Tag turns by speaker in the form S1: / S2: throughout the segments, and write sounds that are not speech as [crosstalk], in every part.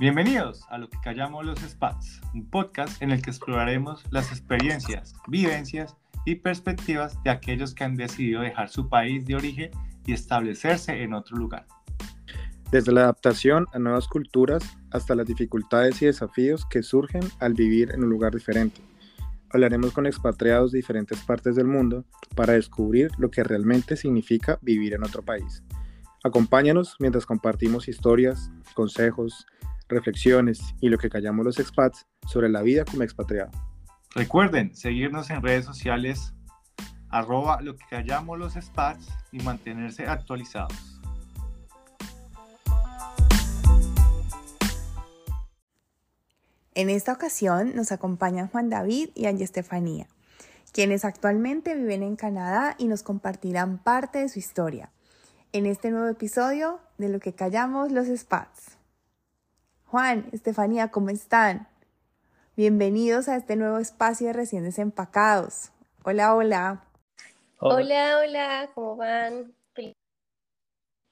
S1: Bienvenidos a lo que callamos los Spats, un podcast en el que exploraremos las experiencias, vivencias y perspectivas de aquellos que han decidido dejar su país de origen y establecerse en otro lugar.
S2: Desde la adaptación a nuevas culturas hasta las dificultades y desafíos que surgen al vivir en un lugar diferente. Hablaremos con expatriados de diferentes partes del mundo para descubrir lo que realmente significa vivir en otro país. Acompáñanos mientras compartimos historias, consejos, reflexiones y lo que callamos los expats sobre la vida como expatriado.
S1: Recuerden seguirnos en redes sociales arroba lo que callamos los expats y mantenerse actualizados.
S3: En esta ocasión nos acompañan Juan David y Angie Estefanía, quienes actualmente viven en Canadá y nos compartirán parte de su historia en este nuevo episodio de Lo que callamos los Spats. Juan, Estefanía, ¿cómo están? Bienvenidos a este nuevo espacio de recién desempacados. Hola, hola.
S4: Hola, hola, ¿cómo van?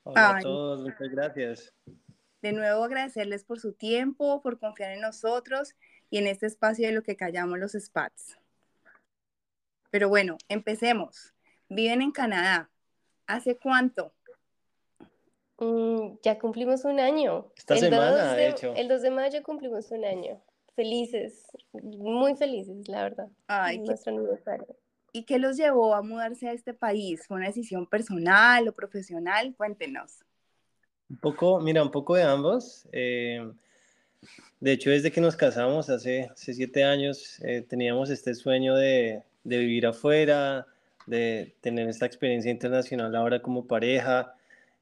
S5: Hola a todos, muchas gracias.
S3: De nuevo agradecerles por su tiempo, por confiar en nosotros y en este espacio de lo que callamos los Spats. Pero bueno, empecemos. Viven en Canadá. ¿Hace cuánto?
S4: Mm, ya cumplimos un año.
S5: Esta semana, de, hecho.
S4: El 2 de mayo cumplimos un año. Felices, muy felices, la verdad.
S3: Ay, nuestro aniversario. ¿Y qué los llevó a mudarse a este país? ¿Fue una decisión personal o profesional? Cuéntenos.
S5: Un poco, mira, un poco de ambos. Eh, de hecho, desde que nos casamos hace, hace siete años, eh, teníamos este sueño de, de, vivir afuera, de tener esta experiencia internacional ahora como pareja.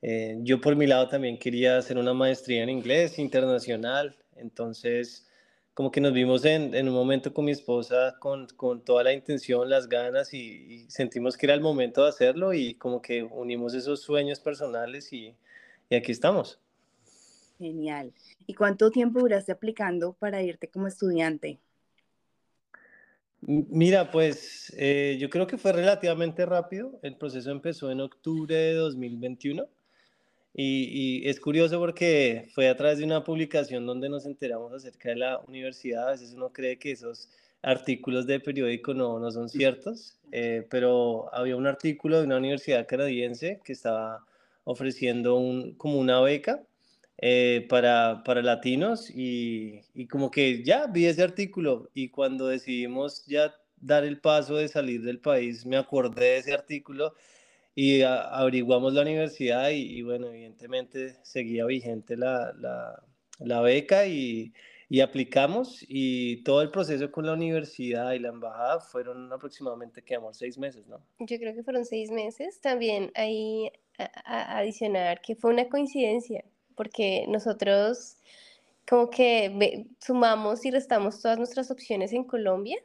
S5: Eh, yo por mi lado también quería hacer una maestría en inglés internacional, entonces como que nos vimos en, en un momento con mi esposa con, con, toda la intención, las ganas y, sentimos que era el momento de hacerlo y como que unimos esos sueños personales y, y aquí estamos.
S3: Genial. ¿Y cuánto tiempo duraste aplicando para irte como estudiante?
S5: Mira, pues eh, yo creo que fue relativamente rápido. El proceso empezó en octubre de 2021 y, es curioso porque fue a través de una publicación donde nos enteramos acerca de la universidad. A veces uno cree que esos artículos de periódico no, no son ciertos, eh, pero había un artículo de una universidad canadiense que estaba ofreciendo un, como una beca eh, para, para latinos y, y como que ya vi ese artículo y cuando decidimos ya dar el paso de salir del país, me acordé de ese artículo y averiguamos la universidad y, bueno, evidentemente seguía vigente la, la, la beca y, y, aplicamos y todo el proceso con la universidad y la embajada fueron aproximadamente, quedamos seis meses, ¿no?
S4: Yo creo que fueron seis meses. También hay a, adicionar que fue una coincidencia, porque nosotros como que sumamos y restamos todas nuestras opciones en Colombia.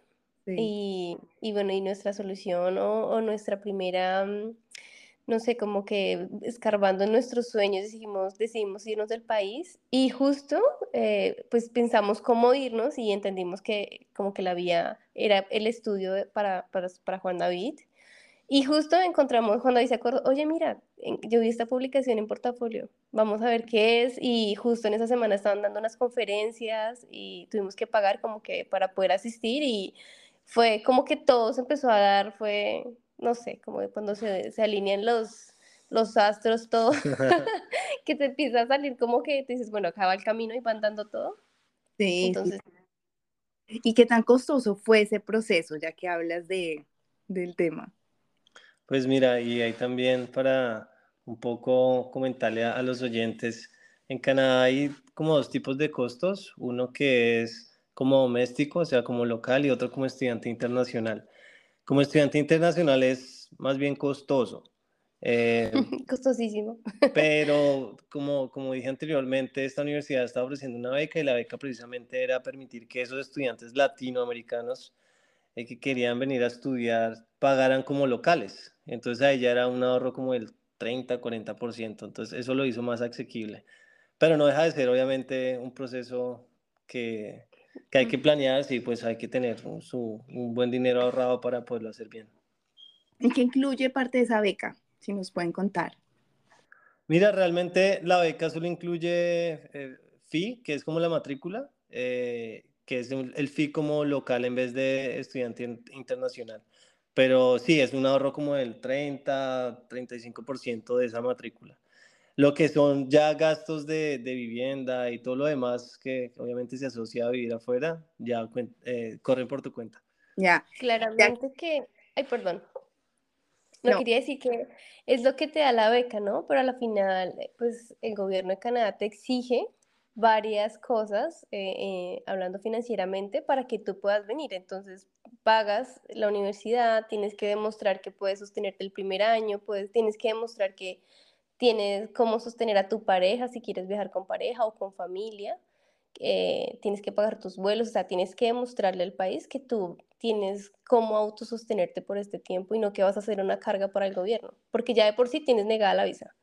S4: Y, y, bueno, y nuestra solución o, o nuestra primera mm, no sé, como que escarbando nuestros sueños decidimos, decidimos irnos del país y justo eh, pues pensamos cómo irnos y entendimos que como que la vía era el estudio para, para, para Juan David. Y justo encontramos, Juan David se acordó, oye, mira, yo vi esta publicación en portafolio, vamos a ver qué es. Y justo en esa semana estaban dando unas conferencias y tuvimos que pagar como que para poder asistir y fue como que todo se empezó a dar, fue, no sé, como cuando se, se alinean los, los astros, todo, [laughs] [laughs] que te empieza a salir como que te dices, bueno, acaba el camino y van dando todo.
S3: Sí. Entonces... ¿Y qué tan costoso fue ese proceso, ya que hablas de, del tema?
S5: Pues mira, y ahí también para un poco comentarle a, a los oyentes, en Canadá hay como dos tipos de costos, uno que es como doméstico, o sea, como local, y otro como estudiante internacional como estudiante internacional es más bien costoso.
S4: Eh, [laughs] Costosísimo.
S5: Pero como, como dije anteriormente, esta universidad está ofreciendo una beca y la beca precisamente era permitir que esos estudiantes latinoamericanos eh, que querían venir a estudiar pagaran como locales. Entonces ahí ya era un ahorro como del 30, 40%. Entonces eso lo hizo más asequible. Pero no deja de ser obviamente un proceso que, que hay que planear, sí, pues hay que tener un, su, un buen dinero ahorrado para poderlo hacer bien.
S3: ¿Y qué incluye parte de esa beca? Si nos pueden contar.
S5: Mira, realmente la beca solo incluye eh, fee, que es como la matrícula, eh, que es el fee como local en vez de estudiante internacional. Pero sí, es un ahorro como del 30, 35% de esa matrícula. Lo que son ya gastos de, de, vivienda y todo lo demás que obviamente se asocia a vivir afuera, ya eh, corren por tu cuenta.
S4: Ya. Claramente que, ay, perdón. No, quería decir que es lo que te da la beca, ¿no? Pero a la final, pues el gobierno de Canadá te exige varias cosas, eh, eh, hablando financieramente, para que tú puedas venir. Entonces, pagas la universidad, tienes que demostrar que puedes sostenerte el primer año, puedes, tienes que demostrar que tienes cómo sostener a tu pareja si quieres viajar con pareja o con familia. Eh, tienes que pagar tus vuelos, o sea, tienes que demostrarle al país que tú tienes cómo autosostenerte por este tiempo y no que vas a hacer una carga para el gobierno, porque ya de por sí tienes negada la visa.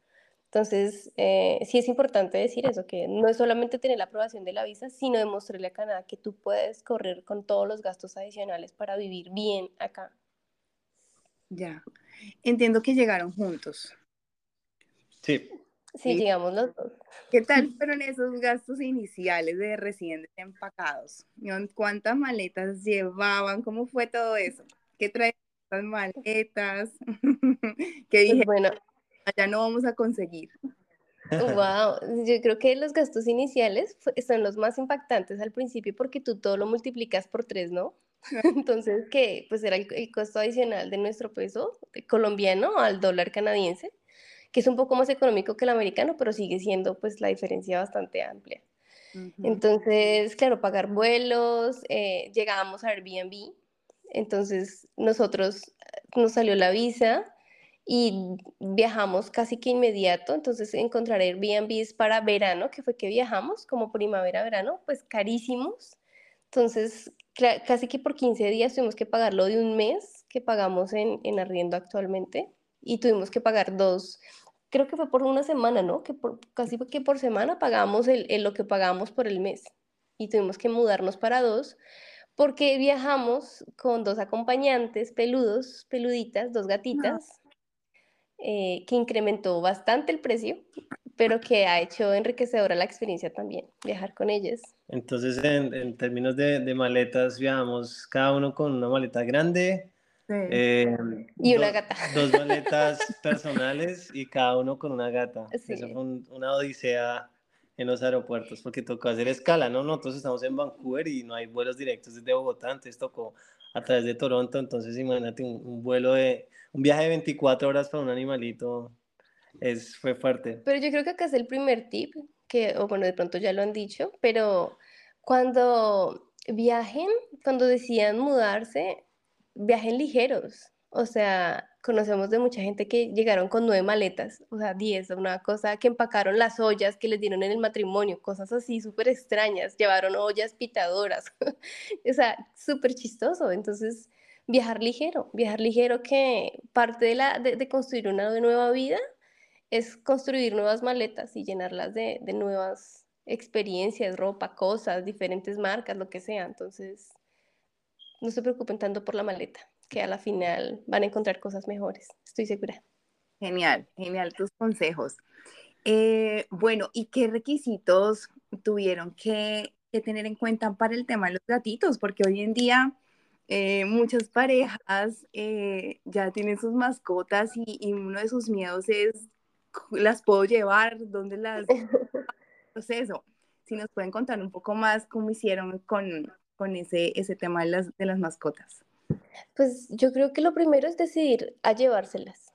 S4: Entonces, eh, sí es importante decir eso, que no es solamente tener la aprobación de la visa, sino demostrarle a Canadá que tú puedes correr con todos los gastos adicionales para vivir bien acá.
S3: Ya, entiendo que llegaron juntos.
S5: Sí.
S4: Sí, llegamos los dos.
S3: ¿Qué tal [laughs] fueron esos gastos iniciales de recién empacados? ¿Cuántas maletas llevaban? ¿Cómo fue todo eso? ¿Qué traían las maletas? [laughs] ¿Qué pues dije? Bueno, allá no vamos a conseguir.
S4: Wow, [laughs] yo creo que los gastos iniciales son los más impactantes al principio porque tú todo lo multiplicas por tres, ¿no? Entonces, que pues era el, costo adicional de nuestro peso colombiano al dólar canadiense, que es un poco más económico que el americano, pero sigue siendo pues la diferencia bastante amplia. Entonces, claro, pagar vuelos, eh, llegábamos a Airbnb, entonces nosotros nos salió la visa, y viajamos casi que inmediato, entonces encontrar Airbnbs para verano, que fue que viajamos, como primavera, verano, pues carísimos. Entonces, casi que por 15 días tuvimos que pagarlo de un mes que pagamos en, en arriendo actualmente y tuvimos que pagar dos, creo que fue por una semana, ¿no? Que por, casi que por semana pagamos el, lo que pagamos por el mes y tuvimos que mudarnos para dos porque viajamos con dos acompañantes peludos, peluditas, dos gatitas. Eh, que incrementó bastante el precio, pero que ha hecho enriquecedora la experiencia también, viajar con ellas.
S5: Entonces, en, términos de, maletas, viajamos cada uno con una maleta grande.
S4: Eh, y una gata.
S5: Dos [laughs] maletas personales y cada uno con una gata. Eso fue una odisea en los aeropuertos porque tocó hacer escala, ¿no? Nosotros estamos en Vancouver y no hay vuelos directos desde Bogotá, entonces tocó a través de Toronto, entonces imagínate un vuelo de un viaje de 24 horas para un animalito es, fue fuerte.
S4: Pero yo creo que acá es el primer tip, que, o bueno, de pronto ya lo han dicho, pero cuando viajen, cuando decidan mudarse, viajen ligeros. O sea, conocemos de mucha gente que llegaron con nueve maletas, o sea, diez, una cosa que empacaron las ollas que les dieron en el matrimonio, cosas así súper extrañas, llevaron ollas pitadoras, [laughs] o sea, súper chistoso. Entonces, viajar ligero, viajar ligero que parte de, la, de, construir una nueva vida es construir nuevas maletas y llenarlas de, de, nuevas experiencias, ropa, cosas, diferentes marcas, lo que sea. Entonces, no se preocupen tanto por la maleta, que a la final van a encontrar cosas mejores, estoy segura.
S3: Genial, genial tus consejos. Eh, bueno, ¿y qué requisitos tuvieron que, que tener en cuenta para el tema de los gatitos? Porque hoy en día eh, muchas parejas eh, ya tienen sus mascotas y, uno de sus miedos es, ¿las puedo llevar? ¿Dónde las...? [laughs] proceso. Si nos pueden contar un poco más cómo hicieron con, con ese, ese tema de las, de las mascotas.
S4: Pues yo creo que lo primero es decidir a llevárselas.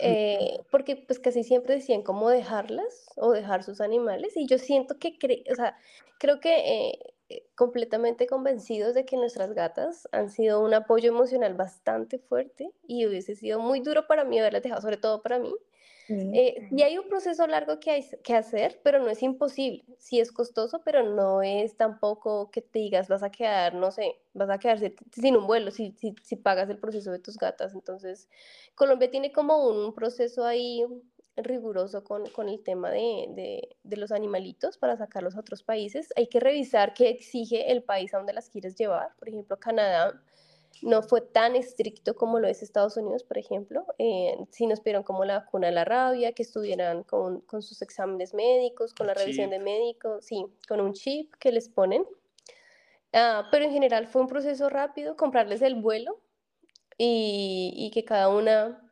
S4: Eh, porque pues casi siempre decían cómo dejarlas o dejar sus animales y yo siento que, o sea, creo que eh, completamente convencidos de que nuestras gatas han sido un apoyo emocional bastante fuerte y hubiese sido muy duro para mí haberlas dejado, sobre todo para mí. Eh, y hay un proceso largo que hay que hacer, pero no es imposible. Sí es costoso, pero no es tampoco que te digas vas a quedar, no sé, vas a quedarse sin un vuelo si, si, si pagas el proceso de tus gatas. Entonces, Colombia tiene como un proceso ahí riguroso con, con el tema de, de, de, los animalitos para sacarlos a otros países. Hay que revisar qué exige el país a donde las quieres llevar. Por ejemplo, Canadá no fue tan estricto como lo es Estados Unidos, por ejemplo. Eh, sí nos pidieron como la vacuna de la rabia, que estuvieran con, con sus exámenes médicos, con la revisión de médicos, sí, con un chip que les ponen. Ah, pero en general fue un proceso rápido, comprarles el vuelo y, y que cada una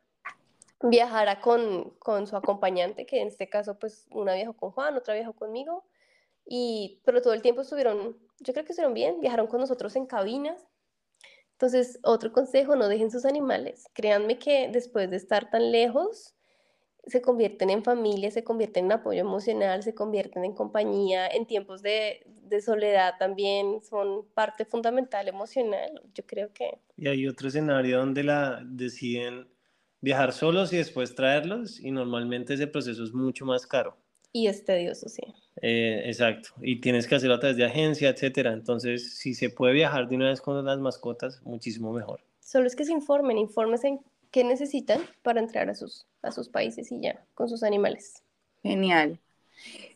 S4: viajara con, con, su acompañante, que en este caso pues una viajó con Juan, otra viajó conmigo, y, pero todo el tiempo estuvieron, yo creo que estuvieron bien, viajaron con nosotros en cabinas. Entonces, otro consejo, no dejen sus animales. Créanme que después de estar tan lejos, se convierten en familia, se convierten en apoyo emocional, se convierten en compañía, en tiempos de, de, soledad también son parte fundamental emocional, yo creo que...
S5: Y hay otro escenario donde la deciden viajar solos y después traerlos y normalmente ese proceso es mucho más caro.
S4: Y es tedioso, sí.
S5: Eh, exacto, y tienes que hacerlo a través de agencia, etcétera. Entonces, si se puede viajar de una vez con las mascotas, muchísimo mejor.
S4: Solo es que se informen, en qué necesitan para entrar a sus, a sus países y ya, con sus animales.
S3: Genial.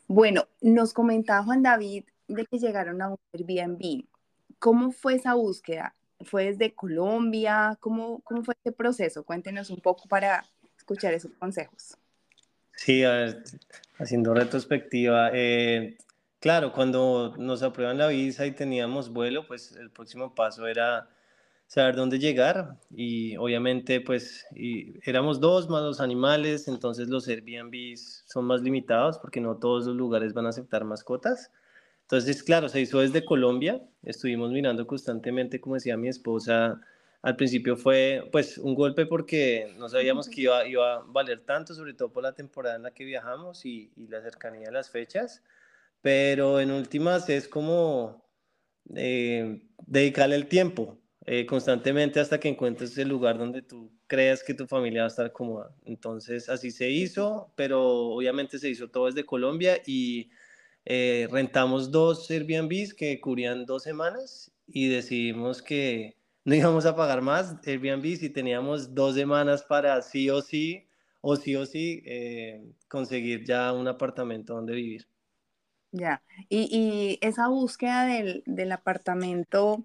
S3: Bueno, nos comentaba Juan David de que llegaron a un Airbnb. ¿Cómo fue esa búsqueda? ¿Fue desde Colombia? ¿Cómo, cómo fue este proceso? Cuéntenos un poco para escuchar esos consejos.
S5: Sí, haciendo retrospectiva, eh, claro, cuando nos aprueban la visa y teníamos vuelo, pues el próximo paso era saber dónde llegar y obviamente pues y éramos dos más los animales, entonces los Airbnbs son más limitados porque no todos los lugares van a aceptar mascotas. Entonces, claro, se hizo desde Colombia, estuvimos mirando constantemente, como decía mi esposa, al principio fue pues un golpe porque no sabíamos que iba, iba a valer tanto, sobre todo por la temporada en la que viajamos y, y la cercanía de las fechas, pero en últimas es como eh, dedicarle el tiempo eh, constantemente hasta que encuentres el lugar donde tú creas que tu familia va a estar cómoda. Entonces así se hizo, pero obviamente se hizo todo desde Colombia y eh, rentamos dos Airbnbs que cubrían dos semanas y decidimos que no íbamos a pagar más Airbnb si teníamos dos semanas para sí o sí, o sí o sí, eh, conseguir ya un apartamento donde vivir.
S3: Ya, y, y esa búsqueda del, del, apartamento,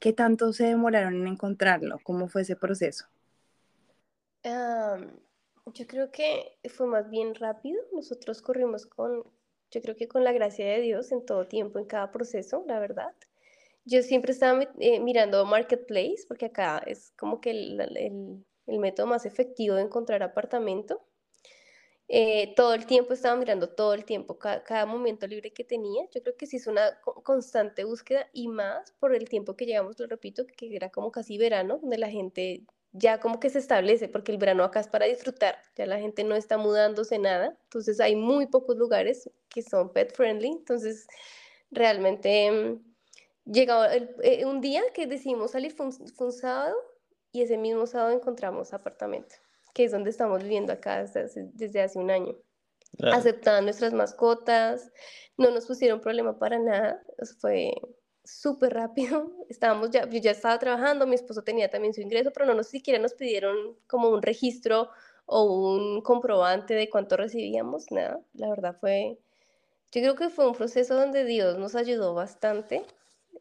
S3: ¿qué tanto se demoraron en encontrarlo? ¿Cómo fue ese proceso?
S4: yo creo que fue más bien rápido. Nosotros corrimos con, yo creo que con la gracia de Dios en todo tiempo, en cada proceso, la verdad. Yo siempre estaba eh, mirando Marketplace, porque acá es como que el, el, el método más efectivo de encontrar apartamento. Eh, todo el tiempo estaba mirando, todo el tiempo, cada, cada, momento libre que tenía. Yo creo que sí es una constante búsqueda y más por el tiempo que llegamos, lo repito, que era como casi verano, donde la gente ya como que se establece, porque el verano acá es para disfrutar, ya la gente no está mudándose nada, entonces hay muy pocos lugares que son pet friendly, entonces realmente Llegaba eh, un día que decidimos salir, fue un, sábado, y ese mismo sábado encontramos apartamento, que es donde estamos viviendo acá desde, desde hace un año. Aceptaban nuestras mascotas, no nos pusieron problema para nada, fue súper rápido. [laughs] Estábamos ya, yo ya estaba trabajando, mi esposo tenía también su ingreso, pero no, no siquiera nos pidieron como un registro o un comprobante de cuánto recibíamos, nada. La verdad fue, yo creo que fue un proceso donde Dios nos ayudó bastante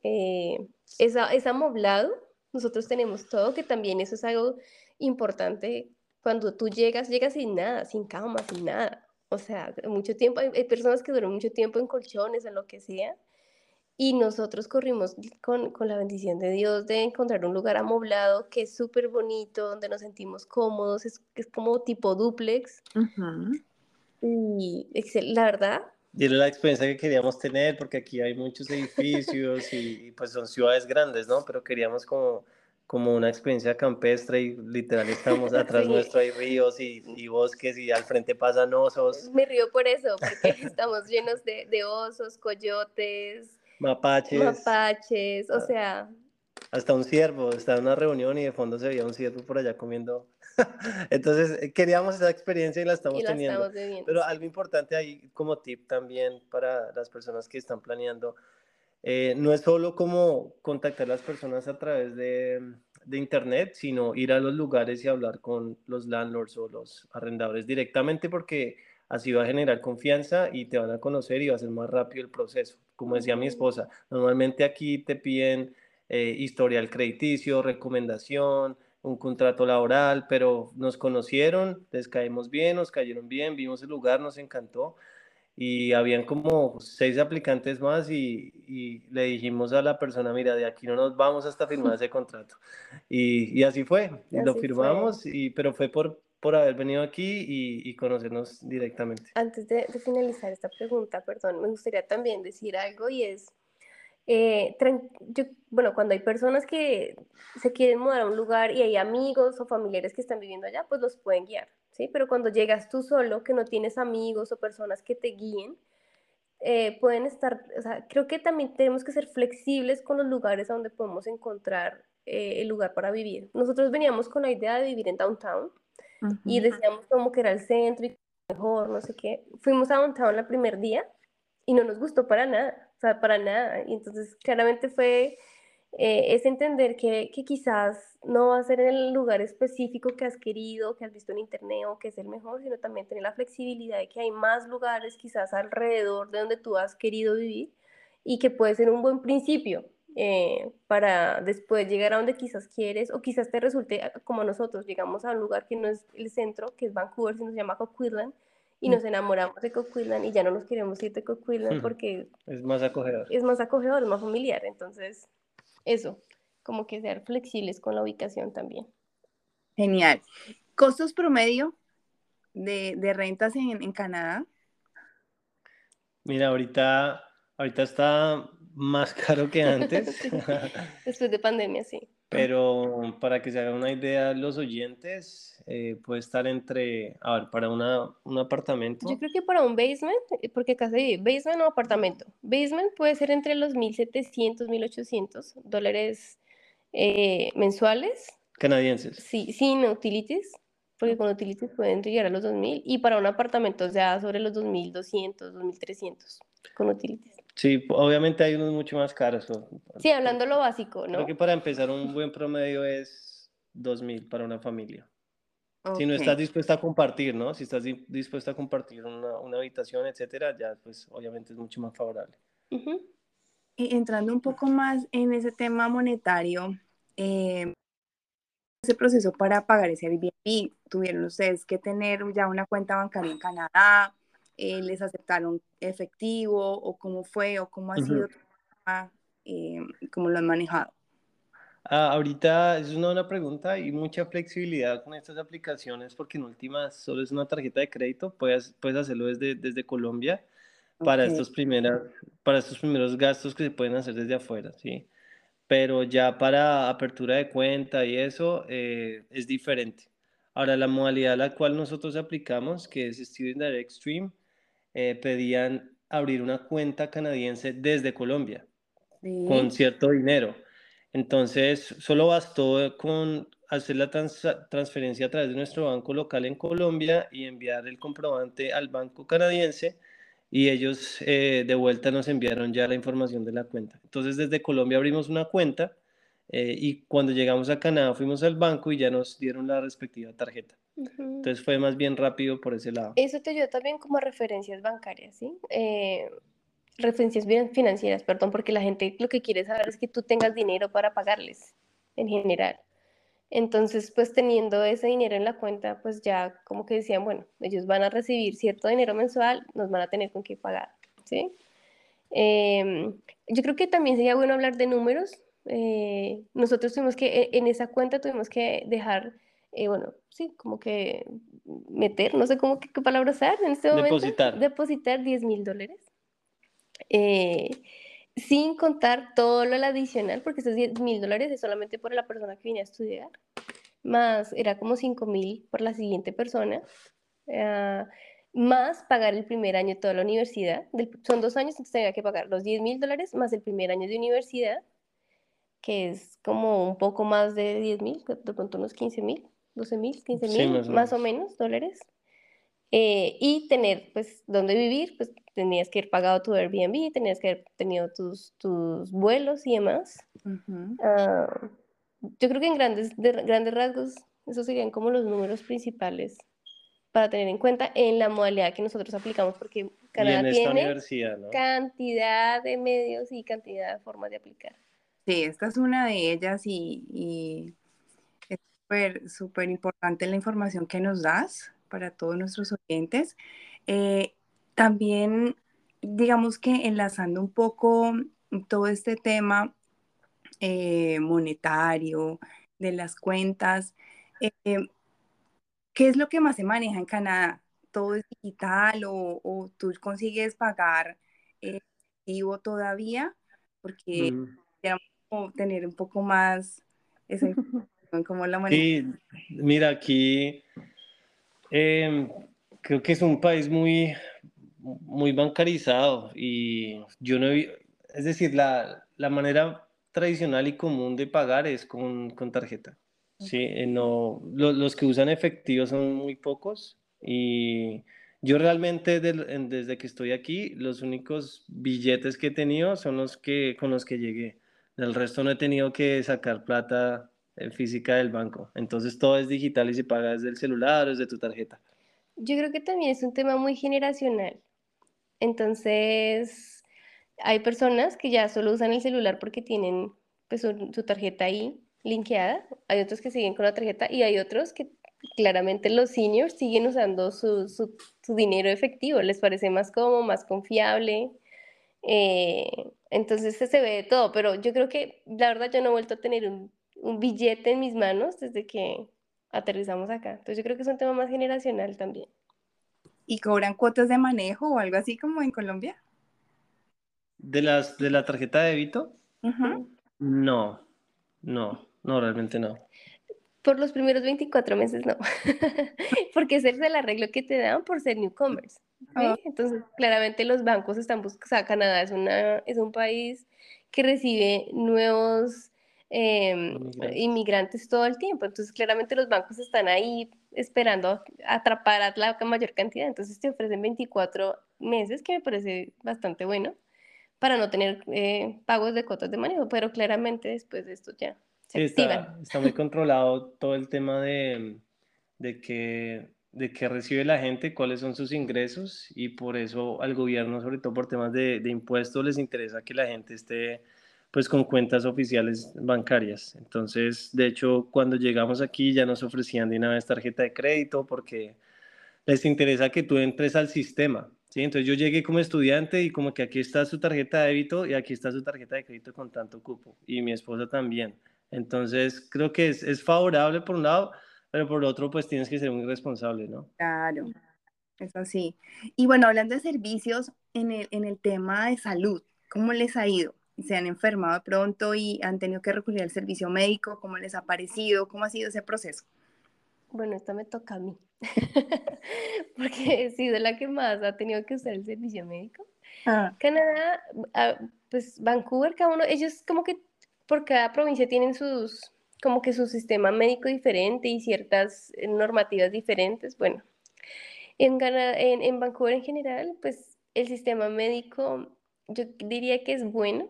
S4: eh, es, es amoblado, nosotros tenemos todo, que también eso es algo importante. Cuando tú llegas, llegas sin nada, sin cama, sin nada. O sea, mucho tiempo, hay, personas que duran mucho tiempo en colchones, en lo que sea, y nosotros corrimos con, con, la bendición de Dios de encontrar un lugar amoblado que es súper bonito, donde nos sentimos cómodos, es, es como tipo duplex. Y la verdad,
S5: y era la experiencia que queríamos tener, porque aquí hay muchos edificios y, pues son ciudades grandes, ¿no? Pero queríamos como, como una experiencia campestre y literal estamos [laughs] atrás nuestro, hay ríos y, y, bosques y al frente pasan osos.
S4: Me río por eso, porque [laughs] estamos llenos de, de osos, coyotes,
S5: mapaches.
S4: Mapaches, o ah. sea...
S5: Hasta un ciervo, estaba en una reunión y de fondo se veía un ciervo por allá comiendo [laughs] Entonces, eh, queríamos esa experiencia y la estamos teniendo. Pero algo importante ahí como tip también para las personas que están planeando, eh, no es solo como contactar a las personas a través de, de, internet, sino ir a los lugares y hablar con los landlords o los arrendadores directamente porque así va a generar confianza y te van a conocer y va a ser más rápido el proceso. Como decía mi esposa, normalmente aquí te piden eh, historial crediticio, recomendación, un contrato laboral, pero nos conocieron, les caímos bien, nos cayeron bien, vimos el lugar, nos encantó y habían como seis aplicantes más y, y, le dijimos a la persona, mira, de aquí no nos vamos hasta firmar ese contrato. Y, y así fue, lo firmamos, Y, pero fue por, por haber venido aquí y, y conocernos directamente.
S4: Antes de, de, finalizar esta pregunta, perdón, me gustaría también decir algo y es, eh, yo, bueno, cuando hay personas que se quieren mudar a un lugar y hay amigos o familiares que están viviendo allá, pues los pueden guiar. ¿sí? Pero cuando llegas tú solo, que no tienes amigos o personas que te guíen, eh, pueden estar, o sea, creo que también tenemos que ser flexibles con los lugares a donde podemos encontrar eh, el lugar para vivir. Nosotros veníamos con la idea de vivir en downtown y decíamos como que era el centro y mejor, no sé qué. Fuimos a downtown el primer día y no nos gustó para nada, sea, para nada. Y entonces claramente fue eh, es entender que, que, quizás no va a ser en el lugar específico que has querido, que has visto en internet o que es el mejor, sino también tener la flexibilidad de que hay más lugares quizás alrededor de donde tú has querido vivir y que puede ser un buen principio eh, para después llegar a donde quizás quieres o quizás te resulte ah, como nosotros, llegamos a un lugar que no es el centro, que es Vancouver, sino se llama Coquitlam y nos enamoramos de Coquitlam y ya no nos queremos ir de Coquitlam porque
S5: es más acogedor.
S4: Es más acogedor, es más familiar, entonces eso, como que ser flexibles con la ubicación también.
S3: Genial. ¿Costos promedio de, de rentas en, en, Canadá?
S5: Mira, ahorita, ahorita está más [laughs] caro que antes. [laughs]
S4: Después de pandemia, sí.
S5: Pero para que se hagan una idea los oyentes, eh, puede estar entre, a ver, para una, un apartamento.
S4: Yo creo que para un basement, eh, porque acá se dice basement o apartamento. Basement puede ser entre los 1.700, 1.800 dólares eh, mensuales.
S5: Canadienses.
S4: Sí, sin utilities, porque con utilities pueden llegar a los 2.000. Y para un apartamento ya sobre los 2.200, 2.300 con utilities.
S5: Sí, obviamente hay unos mucho más caros.
S4: Sí, hablando lo básico, ¿no?
S5: Creo que para empezar un buen promedio es 2.000 para una familia. Si no estás dispuesta a compartir, ¿no? Si estás dispuesta a compartir una, una, habitación, etcétera, ya pues obviamente es mucho más favorable.
S3: Y entrando un poco más en ese tema monetario, eh, ese proceso para pagar ese Airbnb, tuvieron ustedes que tener ya una cuenta bancaria en Canadá, eh, les aceptaron efectivo o cómo fue o cómo ha sido, eh, cómo lo han manejado.
S5: Ah, ahorita es una buena pregunta y mucha flexibilidad con estas aplicaciones porque en últimas solo es una tarjeta de crédito, puedes, puedes hacerlo desde, desde Colombia para, estos primeras, para estos primeros gastos que se pueden hacer desde afuera, ¿sí? Pero ya para apertura de cuenta y eso eh, es diferente. Ahora, la modalidad a la cual nosotros aplicamos, que es Student Direct Stream, eh, pedían abrir una cuenta canadiense desde Colombia con cierto dinero. Entonces, solo bastó con hacer la transferencia a través de nuestro banco local en Colombia y enviar el comprobante al banco canadiense y ellos eh, de vuelta nos enviaron ya la información de la cuenta. Entonces, desde Colombia abrimos una cuenta eh, y cuando llegamos a Canadá fuimos al banco y ya nos dieron la respectiva tarjeta. Entonces fue más bien rápido por ese lado.
S4: Eso te ayuda también como referencias bancarias, ¿sí? Eh, referencias financieras, perdón, porque la gente lo que quiere saber es que tú tengas dinero para pagarles en general. Entonces, pues teniendo ese dinero en la cuenta, pues ya como que decían, bueno, ellos van a recibir cierto dinero mensual, nos van a tener con qué pagar, ¿sí? Em, yo creo que también sería bueno hablar de números. Eh, nosotros tuvimos que, e, en esa cuenta tuvimos que dejar eh, bueno, sí, como que meter, no sé cómo qué, palabra usar en este momento.
S5: Depositar.
S4: Depositar 10 mil dólares. Eh, sin contar todo lo adicional, porque esos 10 mil dólares es solamente por la persona que viene a estudiar, más era como 5 mil por la siguiente persona, uh, más pagar el primer año de toda la universidad. Del, son dos años, entonces tenía que pagar los 10 mil dólares más el primer año de universidad, que es como un poco más de 10 mil, de pronto unos 15 mil. 12 mil, 15 mil, más, o menos dólares. Eh, y tener, pues, dónde vivir, pues tenías que haber pagado tu Airbnb, tenías que haber tenido tus, tus vuelos y demás. Ah, yo creo que en grandes, grandes rasgos, esos serían como los números principales para tener en cuenta en la modalidad que nosotros aplicamos, porque Canadá tiene cantidad de medios y cantidad de formas de aplicar.
S3: Sí, esta es una de ellas y, es súper, súper importante la información que nos das para todos nuestros oyentes. Eh, también, digamos que enlazando un poco todo este tema eh, monetario, de las cuentas, eh, ¿qué es lo que más se maneja en Canadá? ¿Todo es digital o, tú consigues pagar vivo todavía? Porque mm tener un poco más esa información, [laughs] como la.
S5: Sí, mira, aquí em, creo que es un país muy, muy bancarizado y yo no he, es decir, la, la manera tradicional y común de pagar es con, con tarjeta. Sí, eh, no, los que usan efectivo son muy pocos y yo realmente desde que estoy aquí, los únicos billetes que he tenido son los que con los que llegué. Del resto no he tenido que sacar plata física del banco. Entonces todo es digital y se paga desde el celular o desde tu tarjeta.
S4: Yo creo que también es un tema muy generacional. Entonces, hay personas que ya solo usan el celular porque tienen pues, su, tarjeta ahí linkeada. Hay otros que siguen con la tarjeta y hay otros que claramente los seniors siguen usando su, su, su dinero efectivo. Les parece más cómodo, más confiable. Eh, entonces se ve de todo, pero yo creo que la verdad yo no he vuelto a tener un, un, billete en mis manos desde que aterrizamos acá. Entonces yo creo que es un tema más generacional también.
S3: ¿Y cobran cuotas de manejo o algo así como en Colombia?
S5: ¿De, las, de la tarjeta de débito? No, no, no, realmente no.
S4: Por los primeros 24 meses no, [laughs] porque ese es el arreglo que te dan por ser newcomers. Ah. Entonces, claramente los bancos están buscando, o sea, Canadá es, una, es un país que recibe nuevos em, inmigrantes. todo el tiempo, entonces claramente los bancos están ahí esperando atrapar a la mayor cantidad, entonces te ofrecen 24 meses, que me parece bastante bueno, para no tener eh, pagos de cuotas de manejo, pero claramente después de esto ya se
S5: Está, está, muy controlado todo el tema de, de que de qué recibe la gente, cuáles son sus ingresos. Y por eso al gobierno, sobre todo por temas de, de, impuestos, les interesa que la gente esté pues con cuentas oficiales bancarias. Entonces, de hecho, cuando llegamos aquí ya nos ofrecían de una vez tarjeta de crédito porque les interesa que tú entres al sistema. ¿sí? Entonces yo llegué como estudiante y como que aquí está su tarjeta de débito y aquí está su tarjeta de crédito con tanto cupo y mi esposa también. Entonces, creo que es, es favorable por un lado, pero por otro, pues tienes que ser muy responsable, ¿no?
S3: Claro, es así. Y bueno, hablando de servicios, en el, en el tema de salud, ¿cómo les ha ido? ¿Se han enfermado pronto y han tenido que recurrir al servicio médico? ¿Cómo les ha parecido? ¿Cómo ha sido ese proceso?
S4: Bueno, esta me toca a mí, [laughs] porque he sido la que más ha tenido que usar el servicio médico. Ah. Canadá, ah, pues Vancouver, cada uno, ellos como que por cada provincia tienen sus, como que su sistema médico diferente y ciertas eh, normativas diferentes. Bueno, en, en, en Vancouver en general, pues el sistema médico yo diría que es bueno.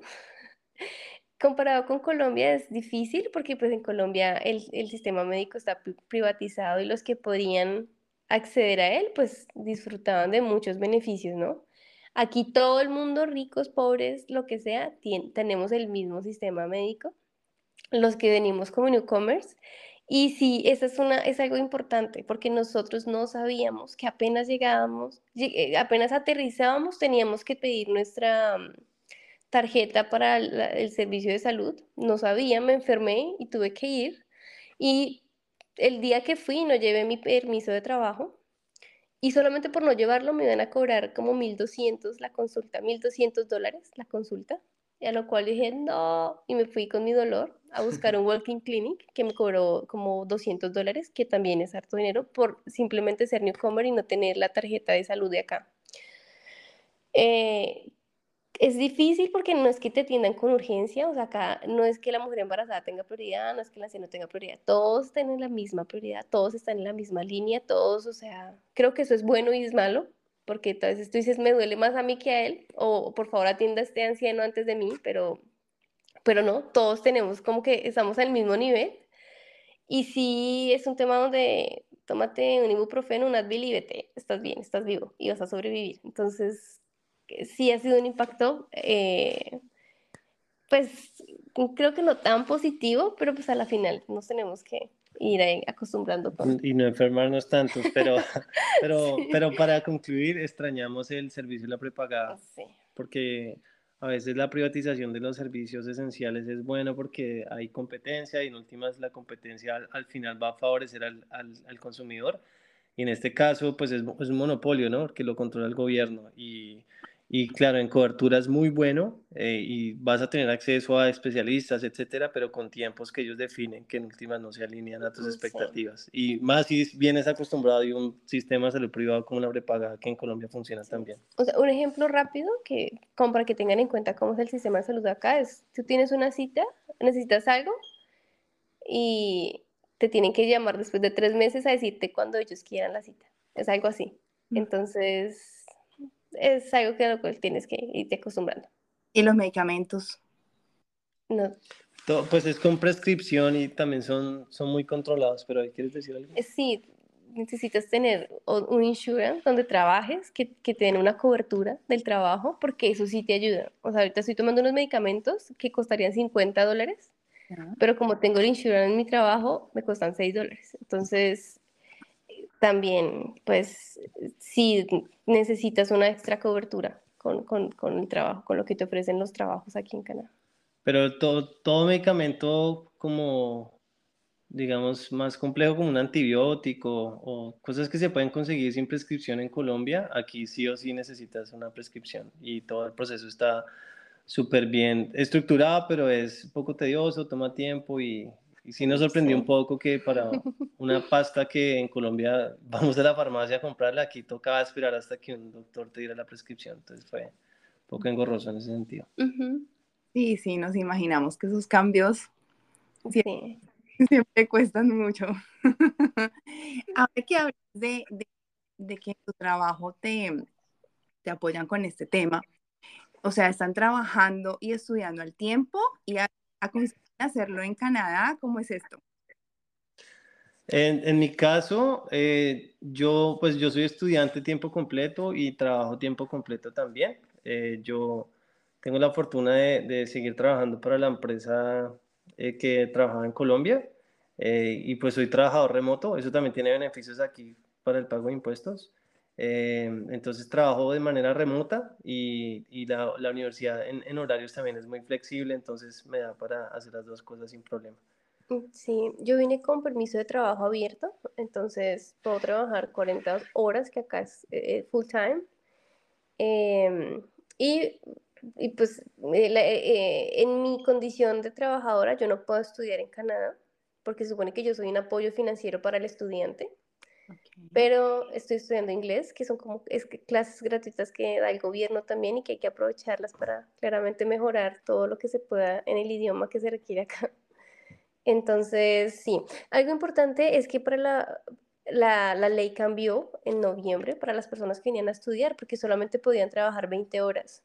S4: [laughs] Comparado con Colombia es difícil porque pues en Colombia el, el, sistema médico está privatizado y los que podían acceder a él pues disfrutaban de muchos beneficios, ¿no? Aquí todo el mundo, ricos, pobres, lo que sea, tenemos el mismo sistema médico los que venimos como newcomers. Y sí, eso es, una, es algo importante porque nosotros no sabíamos que apenas llegábamos, eh, apenas aterrizábamos, teníamos que pedir nuestra mm, tarjeta para el servicio de salud. No sabía, me enfermé y tuve que ir. Y el día que fui no llevé mi permiso de trabajo y solamente por no llevarlo me iban a cobrar como 1.200 la consulta, 1.200 dólares la consulta. Y a lo cual dije, no, y me fui con mi dolor a buscar [laughs] un walking clinic que me cobró como 200 dólares, que también es harto dinero, por simplemente ser newcomer y no tener la tarjeta de salud de acá. Eh, es difícil porque no es que te atiendan con urgencia, o sea, acá no es que la mujer embarazada tenga prioridad, no es que la anciano tenga prioridad, todos tienen la misma prioridad, todos están en la misma línea, todos, o sea, creo que eso es bueno y es malo, porque entonces tú dices, me duele más a mí que a él, o por favor atienda a este anciano antes de mí, pero pero no, todos tenemos como que estamos al mismo nivel. Y sí es un tema donde tómate un ibuprofeno, un Advil y vete, estás bien, estás vivo y vas a sobrevivir. Entonces, sí ha sido un impacto, eh, pues creo que no tan positivo, pero pues a la final nos tenemos que ir acostumbrando.
S5: Y no enfermarnos tanto, pero, [laughs] pero, pero para concluir, extrañamos el servicio de la prepagada, sí. porque a veces la privatización de los servicios esenciales es bueno porque hay competencia y en últimas la competencia al, final va a favorecer al, al, al, consumidor. Y en este caso, pues es, es un monopolio, ¿no? Porque lo controla el gobierno y y claro, en cobertura es muy bueno eh, y vas a tener acceso a especialistas, etcétera, pero con tiempos que ellos definen que en últimas no se alinean a tus expectativas. Y más si vienes acostumbrado a un sistema de salud privado como la prepaga que en Colombia funciona también.
S4: O sea, un ejemplo rápido que, como para que tengan en cuenta cómo es el sistema de salud acá, es tú tienes una cita, necesitas algo y te tienen que llamar después de tres meses a decirte cuándo ellos quieran la cita. Es algo así. Entonces es algo que a lo cual tienes que irte acostumbrando.
S3: ¿Y los medicamentos?
S4: No.
S5: pues es con prescripción y también son, son muy controlados, pero ¿quieres decir algo?
S4: Eh, sí, necesitas tener un insurance donde trabajes, que, que te den una cobertura del trabajo, porque eso sí te ayuda. O sea, ahorita estoy tomando unos medicamentos que costarían 50 dólares, pero como tengo el insurance en mi trabajo, me costan 6 dólares. Entonces, también, pues, si necesitas una extra cobertura con, con, con, el trabajo, con lo que te ofrecen los trabajos aquí en Canadá.
S5: Pero todo, todo medicamento como, digamos, más complejo como un antibiótico o cosas que se pueden conseguir sin prescripción en Colombia, aquí sí o sí necesitas una prescripción y todo el proceso está súper bien estructurado, pero es poco tedioso, toma tiempo y y sí nos sorprendió un poco que para una [laughs] pasta que en Colombia vamos a la farmacia a comprarla, aquí tocaba esperar hasta que un doctor te diera la prescripción. Entonces fue un poco engorroso en ese sentido.
S3: Sí, sí, nos imaginamos que esos cambios siempre, cuestan mucho. [laughs] Ahora que hablas de, de, que en tu trabajo te, te apoyan con este tema, o sea, están trabajando y estudiando al tiempo y a, a hacerlo en Canadá? ¿Cómo es esto?
S5: En, en mi caso, eh, yo pues yo soy estudiante tiempo completo y trabajo tiempo completo también. Eh, yo tengo la fortuna de, de, seguir trabajando para la empresa eh, que trabajaba en Colombia y pues soy trabajador remoto. Eso también tiene beneficios aquí para el pago de impuestos. Entonces trabajo de manera remota y, y la, la, universidad en, en, horarios también es muy flexible, entonces me da para hacer las dos cosas sin problema.
S4: Mm, sí, yo vine con permiso de trabajo abierto, entonces puedo trabajar 40 horas, que acá es eh, eh, full time. Em, y, y, pues eh, en mi condición de trabajadora yo no puedo estudiar en Canadá, porque se supone que yo soy un apoyo financiero para el estudiante. Pero estoy estudiando inglés, que son como es, clases gratuitas que da el gobierno también y que hay que aprovecharlas para claramente mejorar todo lo que se pueda en el idioma que se requiere acá. Entonces, sí, algo importante es que para la, la, la, ley cambió en noviembre para las personas que venían a estudiar porque solamente podían trabajar 20 horas.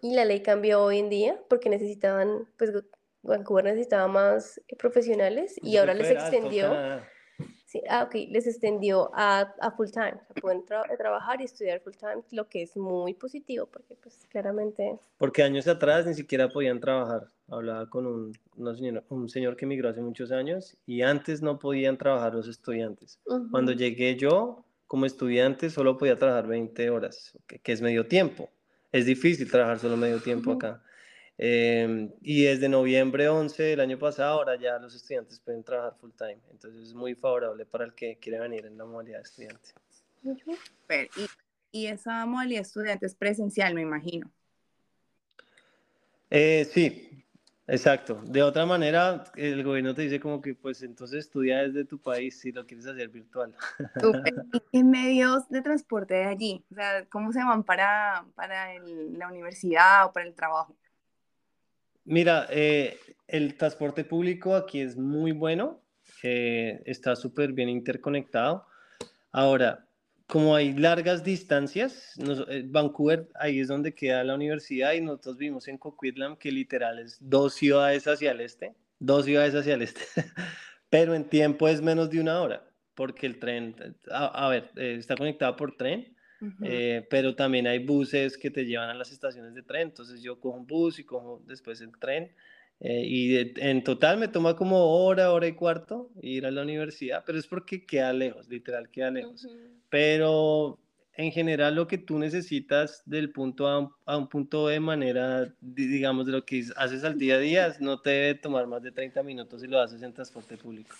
S4: Y la ley cambió hoy en día porque necesitaban, pues Vancouver necesitaba más profesionales y ahora les extendió. Sí, ah, ok, les extendió a, a full time. pueden trabajar y estudiar full time, lo que es muy positivo porque pues claramente...
S5: Porque años atrás ni siquiera podían trabajar. Hablaba con un, señor, un señor que emigró hace muchos años y antes no podían trabajar los estudiantes. Cuando llegué yo como estudiante solo podía trabajar 20 horas, que, es medio tiempo. Es difícil trabajar solo medio tiempo acá. Em, y desde noviembre 11 del año pasado, ahora ya los estudiantes pueden trabajar full time. Entonces es muy favorable para el que quiere venir en la modalidad de estudiante.
S3: y, y, esa modalidad de estudiante es presencial, me imagino.
S5: Eh, sí, exacto. De otra manera, el gobierno te dice como que, pues entonces estudia desde tu país si lo quieres hacer virtual. [laughs]
S3: ¿Y qué medios de transporte de allí? O sea, ¿cómo se van para, para la universidad o para el trabajo?
S5: Mira, eh, el transporte público aquí es muy bueno, eh, está súper bien interconectado. Ahora, como hay largas distancias, eh, Vancouver, ahí es donde queda la universidad y nosotros vivimos en Coquitlam, que literal es dos ciudades hacia el este, dos ciudades hacia el este, [laughs] pero en tiempo es menos de una hora, porque el tren, a, ver, está conectado por tren, eh, pero también hay buses que te llevan a las estaciones de tren, entonces yo cojo un bus y cojo después el tren. Eh, y en total me toma como hora, hora y cuarto ir a la universidad, pero es porque queda lejos, literal queda lejos. Pero en general lo que tú necesitas del punto A a un punto de manera, digamos, de lo que haces al día a día, no te debe tomar más de 30 minutos si lo haces en transporte público.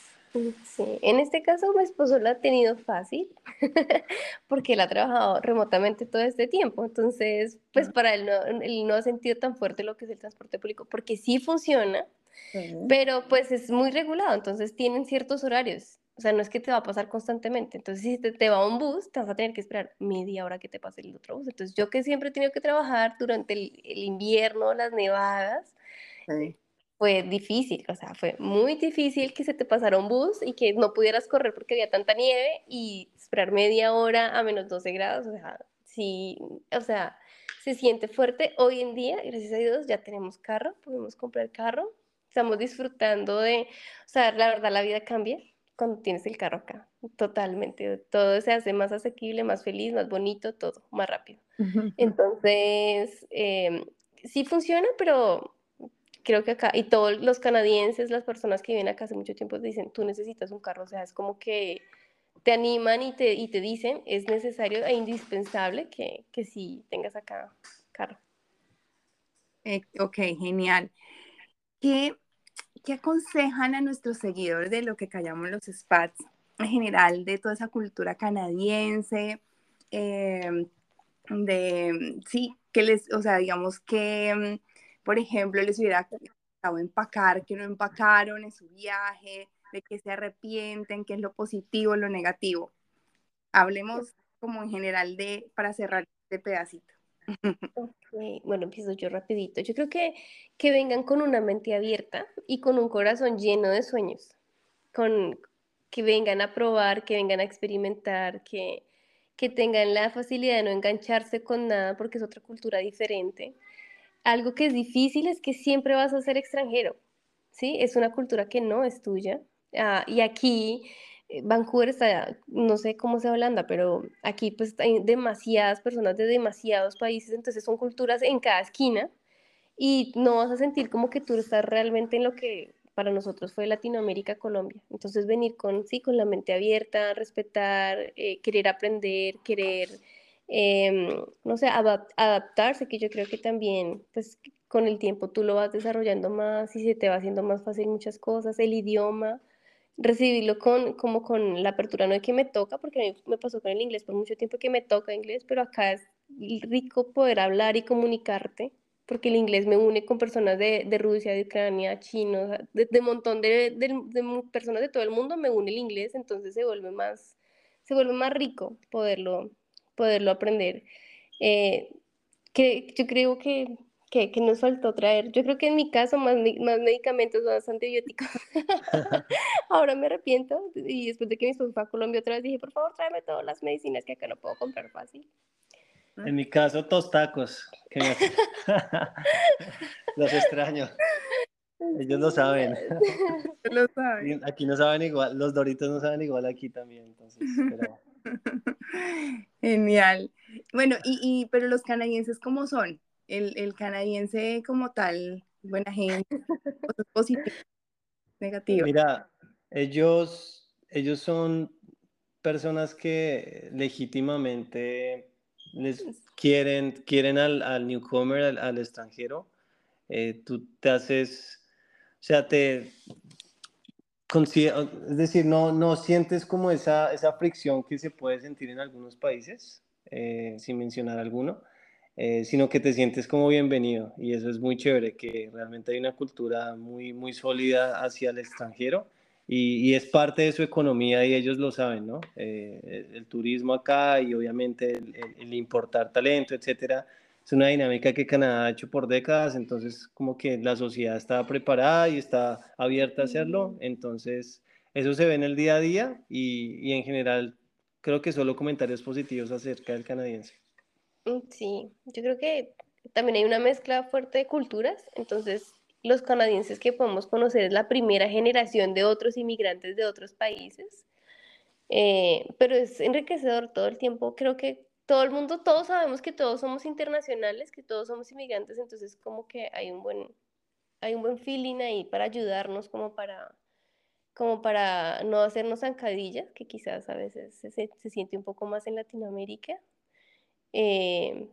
S4: Sí, en este caso mi esposo lo ha tenido fácil [laughs] porque él ha trabajado remotamente todo este tiempo, entonces pues para él no, él no ha sentido tan fuerte lo que es el transporte público porque sí funciona, pero pues es muy regulado, entonces tienen ciertos horarios, o sea, no es que te va a pasar constantemente, entonces si te, te va un bus, te vas a tener que esperar media hora que te pase el otro bus, entonces yo que siempre he tenido que trabajar durante el, el invierno, las nevadas, sí fue difícil, o sea, fue muy difícil que se te pasara un bus y que no pudieras correr porque había tanta nieve y esperar media hora a menos 12 grados, o sea, sí, o sea, se siente fuerte. Hoy en día, gracias a Dios, ya tenemos carro, podemos comprar carro, estamos disfrutando de, o sea, la verdad, la vida cambia cuando tienes el carro acá, totalmente, todo se hace más asequible, más feliz, más bonito, todo, más rápido. Entonces, eh, sí funciona, pero creo que acá, y todos los canadienses, las personas que viven acá hace mucho tiempo, dicen, tú necesitas un carro, o sea, es como que te animan y te, y te dicen, es necesario e indispensable que, que sí tengas acá carro.
S3: Eh, ok, genial. ¿Qué, ¿Qué aconsejan a nuestros seguidores de lo que callamos los spats en general, de toda esa cultura canadiense? Eh, de, sí, que les, o sea, digamos que por ejemplo, les hubiera gustado empacar, que no empacaron en su viaje, de que se arrepienten, qué es lo positivo, lo negativo. Hablemos como en general de, para cerrar este pedacito. [laughs]
S4: Okay. Bueno, empiezo yo rapidito. Yo creo que, que vengan con una mente abierta y con un corazón lleno de sueños, con, que vengan a probar, que vengan a experimentar, que, que tengan la facilidad de no engancharse con nada porque es otra cultura diferente algo que es difícil es que siempre vas a ser extranjero, ¿sí? Es una cultura que no es tuya. Ah, y aquí, eh, Vancouver está, no sé cómo se Holanda, pero aquí pues hay demasiadas personas de demasiados países, entonces son culturas en cada esquina y no vas a sentir como que tú estás realmente en lo que para nosotros fue Latinoamérica, Colombia. Entonces venir con, sí, con la mente abierta, respetar, eh, querer aprender, querer Em, no sé, adaptarse, que yo creo que también, pues con el tiempo tú lo vas desarrollando más y se te va haciendo más fácil muchas cosas, el idioma, recibirlo con, como con la apertura, no de que me toca, porque a mí me pasó con el inglés por mucho tiempo que me toca inglés, pero acá es rico poder hablar y comunicarte, porque el inglés me une con personas de, de Rusia, de Ucrania, chinos, de, un montón de, de, personas de todo el mundo me une el inglés, entonces se vuelve más, se vuelve más rico poderlo, poderlo aprender. Eh, que yo creo que, que, que, nos faltó traer, yo creo que en mi caso más, más medicamentos, más antibióticos. [laughs] Ahora me arrepiento y después de que mi esposo fue a Colombia otra vez dije, por favor, tráeme todas las medicinas que acá no puedo comprar fácil.
S5: En mi caso, tostacos. [laughs] [laughs] Los extraño. Ellos lo saben. [laughs]
S3: Lo saben.
S5: Aquí no saben igual, los doritos no saben igual aquí también, entonces, pero... [laughs]
S3: Genial. Bueno, y, y, pero los canadienses, ¿cómo son? El, el canadiense como tal, buena gente, positivo, negativo.
S5: Mira, ellos, ellos son personas que legítimamente les quieren, quieren al, al newcomer, al, al extranjero. Eh, tú te haces, sea, te, es decir, no, no sientes como esa, esa fricción que se puede sentir en algunos países, eh, sin mencionar alguno, eh, sino que te sientes como bienvenido y eso es muy chévere, que realmente hay una cultura muy, muy sólida hacia el extranjero y, y es parte de su economía y ellos lo saben, ¿no? Eh, el, turismo acá y obviamente el, el importar talento, etcétera, es una dinámica que Canadá ha hecho por décadas, entonces como que la sociedad está preparada y está abierta a hacerlo, entonces eso se ve en el día a día y, y en general creo que solo comentarios positivos acerca del canadiense.
S4: Mm, sí, yo creo que también hay una mezcla fuerte de culturas, entonces los canadienses que podemos conocer es la primera generación de otros inmigrantes de otros países, eh, pero es enriquecedor todo el tiempo, creo que todo el mundo, todos sabemos que todos somos internacionales, que todos somos inmigrantes, entonces como que hay un buen, hay un buen feeling ahí para ayudarnos, como para, como para no hacernos zancadillas, que quizás a veces se, siente un poco más en Latinoamérica. Eh,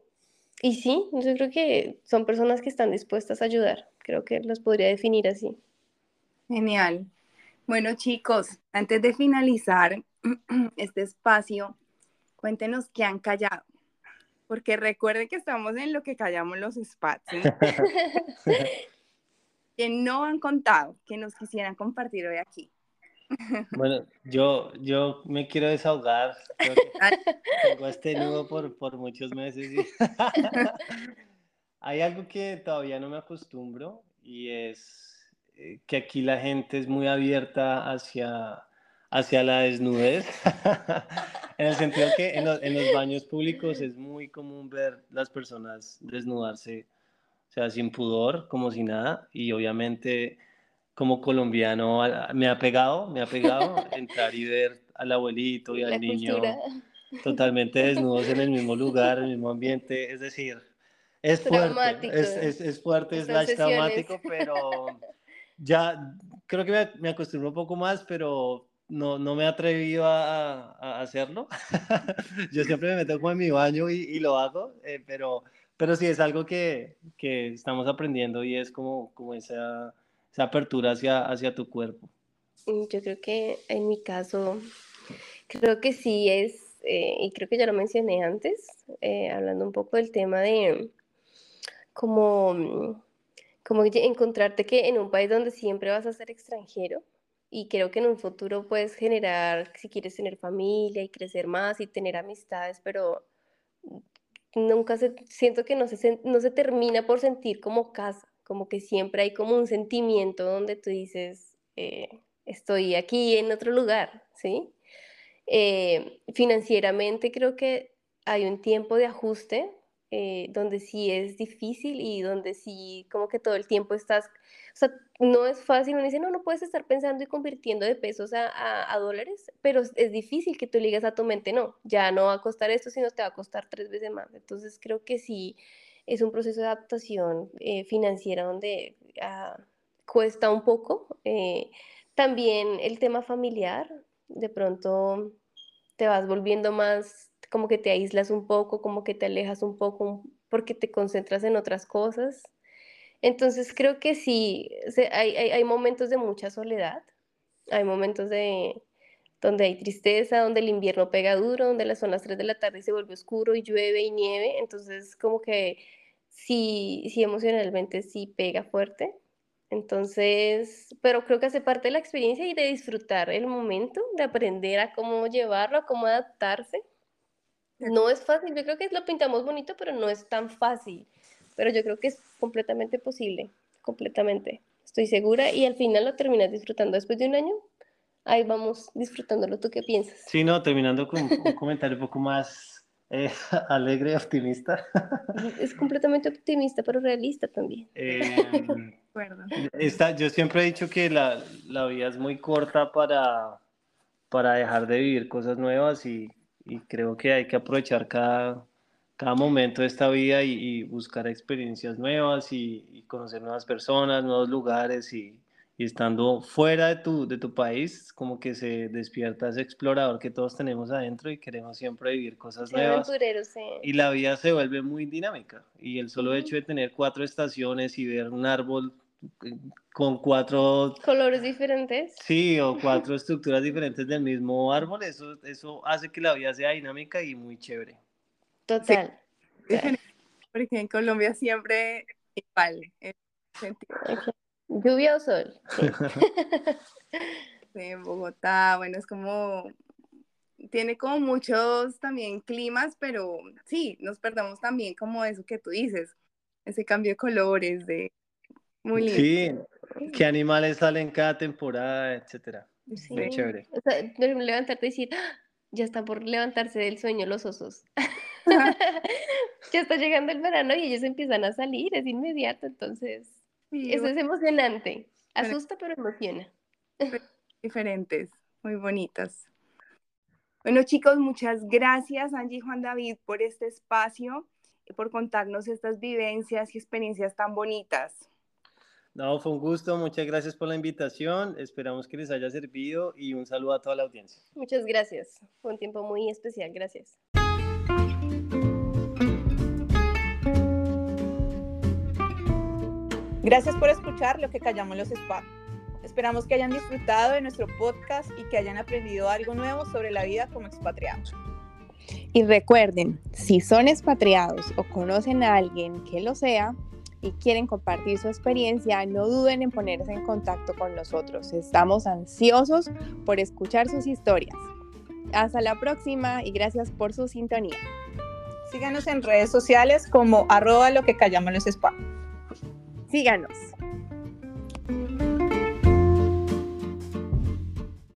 S4: y sí, yo creo que son personas que están dispuestas a ayudar, creo que los podría definir así.
S3: Genial. Bueno chicos, antes de finalizar [clears throat] este espacio, Cuéntenos qué han callado. Porque recuerden que estamos en lo que callamos los spats. [laughs] que no han contado, que nos quisieran compartir hoy aquí.
S5: Bueno, yo, yo me quiero desahogar. [laughs] tengo este nudo por, por muchos meses. [laughs] Hay algo que todavía no me acostumbro y es eh, que aquí la gente es muy abierta hacia, hacia la desnudez. [laughs] en el sentido que en, en, los baños públicos es muy común ver las personas desnudarse, o sea, sin pudor, como si nada, y obviamente como colombiano me ha pegado, me ha pegado [laughs] entrar y ver al abuelito y al niño totalmente desnudos en el mismo lugar, en el mismo ambiente, es decir, es fuerte, es, es, es, fuerte, es traumático, pero ya creo que me, me acostumbro un poco más, pero no, no me he atrevido a, a hacerlo. [laughs] Yo siempre me meto como en mi baño y, y lo hago, eh, pero, pero sí es algo que, que, estamos aprendiendo y es como, como esa, esa apertura hacia, hacia tu cuerpo.
S4: Mm, yo creo que en mi caso, creo que sí es, eh, y creo que ya lo mencioné antes, eh, hablando un poco del tema de como, como encontrarte que en un país donde siempre vas a ser extranjero, y creo que en un futuro puedes generar, si quieres tener familia y crecer más y tener amistades, pero nunca se, siento que no se, no se termina por sentir como casa, como que siempre hay como un sentimiento donde tú dices, eh, estoy aquí en otro lugar, ¿sí? Eh, financieramente creo que hay un tiempo de ajuste eh, donde sí es difícil y donde sí como que todo el tiempo estás o sea, no es fácil, uno dice, no, no puedes estar pensando y convirtiendo de pesos a, a, dólares, pero es difícil que tú ligas a tu mente, no, ya no va a costar esto, sino te va a costar tres veces más. Entonces creo que sí es un proceso de adaptación eh, financiera donde ah, cuesta un poco. Eh, también el tema familiar, de pronto te vas volviendo más, como que te aíslas un poco, como que te alejas un poco, porque te concentras en otras cosas. Entonces creo que sí, hay, hay, momentos de mucha soledad, hay momentos de donde hay tristeza, donde el invierno pega duro, donde son las 3 de la tarde y se vuelve oscuro y llueve y nieve, entonces como que sí, sí emocionalmente sí pega fuerte. Entonces, pero creo que hace parte de la experiencia y de disfrutar el momento, de aprender a cómo llevarlo, a cómo adaptarse. No es fácil, yo creo que lo pintamos bonito, pero no es tan fácil pero yo creo que es completamente posible, completamente. Estoy segura y al final lo terminas disfrutando después de un año. Ahí vamos disfrutándolo. ¿Tú qué piensas?
S5: Sí, no, terminando con un comentario un poco más eh, [laughs] alegre, optimista. [laughs]
S4: Es completamente optimista, pero realista también. [laughs]
S5: Eh, yo siempre he dicho que la, la, vida es muy corta para, para dejar de vivir cosas nuevas y, y creo que hay que aprovechar cada, cada momento de esta vida y, buscar experiencias nuevas y, conocer nuevas personas, nuevos lugares y, estando fuera de tu, de tu país, como que se despierta ese explorador que todos tenemos adentro y queremos siempre vivir cosas nuevas. Y la vida se vuelve muy dinámica y el solo hecho de tener cuatro estaciones y ver un árbol eh, con cuatro
S4: colores diferentes.
S5: Sí, o cuatro [laughs] estructuras diferentes del mismo árbol, eso, eso hace que la vida sea dinámica y muy chévere.
S4: Total.
S3: Porque en Colombia siempre igual.
S4: Lluvia o sol. [laughs]
S3: en Bogotá, bueno, es como, tiene como muchos también climas, pero sí, nos perdemos también como eso que tú dices, ese cambio de colores, de muy lindo.
S5: Sí, qué animales salen cada temporada, etcétera. Muy chévere.
S4: O sea, levantarte y decir, ¡Ah! ya está por levantarse del sueño los osos. [laughs] [laughs] ya está llegando el verano y ellos empiezan a salir, es inmediato, entonces eso es emocionante. Asusta pero emociona. [laughs]
S3: Diferentes, muy bonitas. Bueno chicos, muchas gracias Angie y Juan David por este espacio y por contarnos estas vivencias y experiencias tan bonitas.
S5: No, fue un gusto, muchas gracias por la invitación, esperamos que les haya servido y un saludo a toda la audiencia.
S4: Muchas gracias, fue un tiempo muy especial, gracias.
S6: Gracias por escuchar lo que callamos los spa. Esperamos que hayan disfrutado de nuestro podcast y que hayan aprendido algo nuevo sobre la vida como expatriados.
S3: Y recuerden, si son expatriados o conocen a alguien que lo sea y quieren compartir su experiencia, no duden en ponerse en contacto con nosotros. Estamos ansiosos por escuchar sus historias. Hasta la próxima y gracias por su sintonía.
S6: Síganos en redes sociales como arroba lo que callamos los spa.
S3: Síganos.